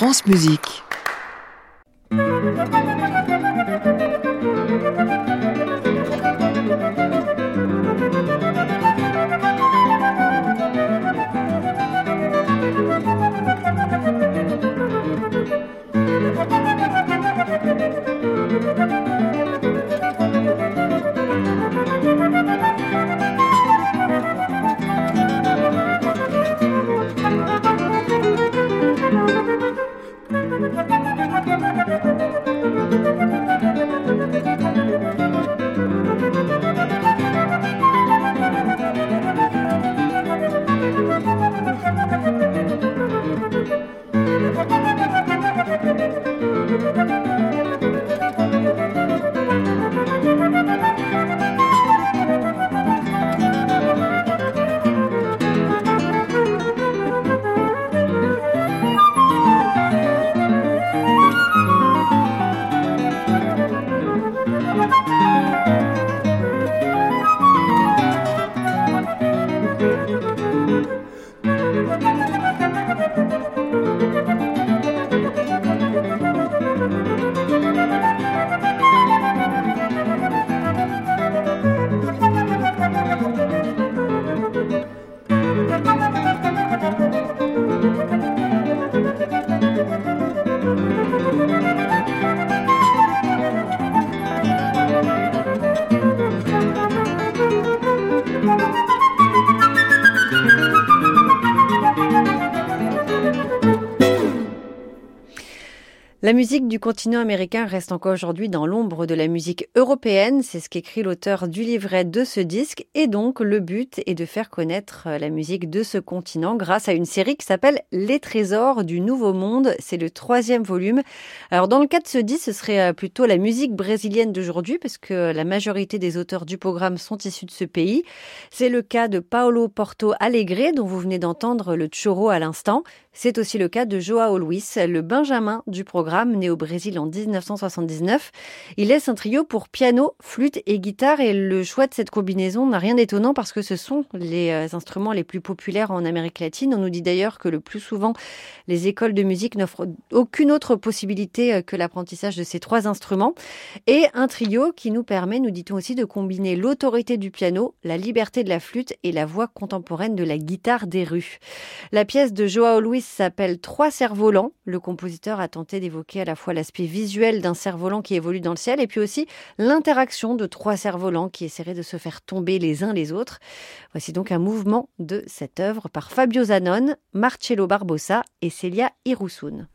France Musique. La musique du continent américain reste encore aujourd'hui dans l'ombre de la musique européenne, c'est ce qu'écrit l'auteur du livret de ce disque, et donc le but est de faire connaître la musique de ce continent grâce à une série qui s'appelle Les Trésors du Nouveau Monde, c'est le troisième volume. Alors dans le cas de ce disque, ce serait plutôt la musique brésilienne d'aujourd'hui, parce que la majorité des auteurs du programme sont issus de ce pays. C'est le cas de Paulo Porto Alegre, dont vous venez d'entendre le choro à l'instant. C'est aussi le cas de Joao Luis, le Benjamin du programme, né au Brésil en 1979. Il laisse un trio pour piano, flûte et guitare et le choix de cette combinaison n'a rien d'étonnant parce que ce sont les euh, instruments les plus populaires en Amérique latine. On nous dit d'ailleurs que le plus souvent, les écoles de musique n'offrent aucune autre possibilité euh, que l'apprentissage de ces trois instruments. Et un trio qui nous permet, nous dit-on aussi, de combiner l'autorité du piano, la liberté de la flûte et la voix contemporaine de la guitare des rues. La pièce de Joao Luis s'appelle Trois cerfs-volants. Le compositeur a tenté d'évoquer à la fois l'aspect visuel d'un cerf-volant qui évolue dans le ciel et puis aussi l'interaction de trois cerfs-volants qui essaieraient de se faire tomber les uns les autres. Voici donc un mouvement de cette œuvre par Fabio Zanon, Marcello Barbosa et Celia Irusun.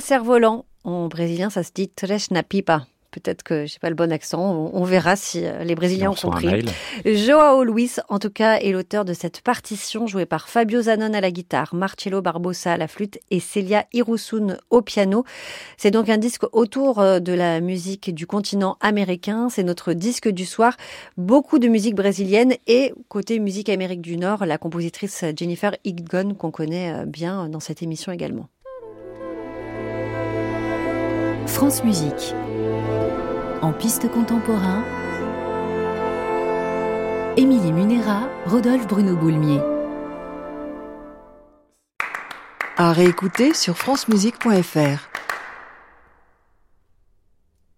Cerf-volant. En brésilien, ça se dit Tres na pipa. peut-être que j'ai pas le bon accent. On, verra si euh, les Brésiliens ont compris. Joao Luis, en tout cas, est l'auteur de cette partition jouée par Fabio Zanon à la guitare, Marcello Barbosa à la flûte et Celia Irusun au piano. C'est donc un disque autour euh, de la musique du continent américain. C'est notre disque du soir. Beaucoup de musique brésilienne et côté musique Amérique du Nord, la compositrice Jennifer Higdon qu'on connaît euh, bien dans cette émission également. France Musique. En piste contemporain, Émilie Munera, Rodolphe Bruno Boulmier. À réécouter sur francemusique.fr.